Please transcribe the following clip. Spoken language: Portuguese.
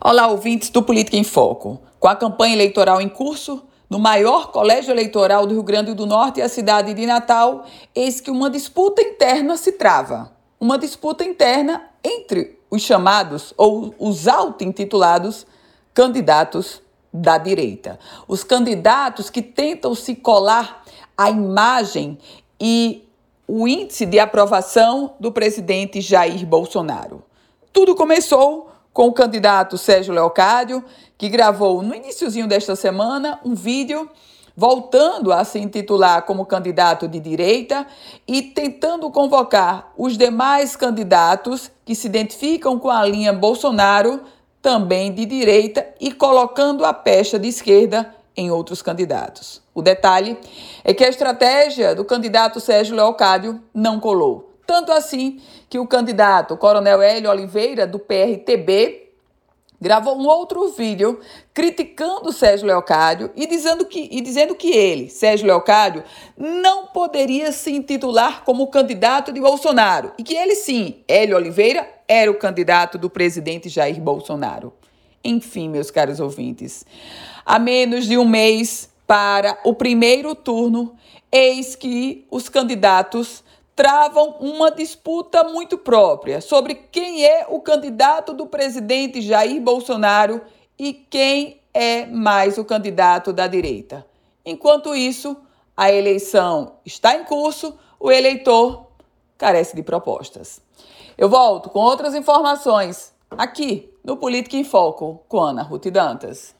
Olá, ouvintes do Política em Foco. Com a campanha eleitoral em curso, no maior colégio eleitoral do Rio Grande do Norte, a cidade de Natal, eis que uma disputa interna se trava. Uma disputa interna entre os chamados ou os auto-intitulados candidatos da direita. Os candidatos que tentam se colar à imagem e o índice de aprovação do presidente Jair Bolsonaro. Tudo começou com o candidato Sérgio Leocádio, que gravou no iníciozinho desta semana um vídeo voltando a se intitular como candidato de direita e tentando convocar os demais candidatos que se identificam com a linha Bolsonaro, também de direita, e colocando a pecha de esquerda em outros candidatos. O detalhe é que a estratégia do candidato Sérgio Leocádio não colou. Tanto assim que o candidato Coronel Hélio Oliveira, do PRTB, gravou um outro vídeo criticando Sérgio Leocádio e dizendo que, e dizendo que ele, Sérgio Leocádio, não poderia se intitular como candidato de Bolsonaro e que ele sim, Hélio Oliveira, era o candidato do presidente Jair Bolsonaro. Enfim, meus caros ouvintes, a menos de um mês para o primeiro turno, eis que os candidatos travam uma disputa muito própria sobre quem é o candidato do presidente Jair Bolsonaro e quem é mais o candidato da direita. Enquanto isso, a eleição está em curso, o eleitor carece de propostas. Eu volto com outras informações aqui no Política em Foco com Ana Ruth Dantas.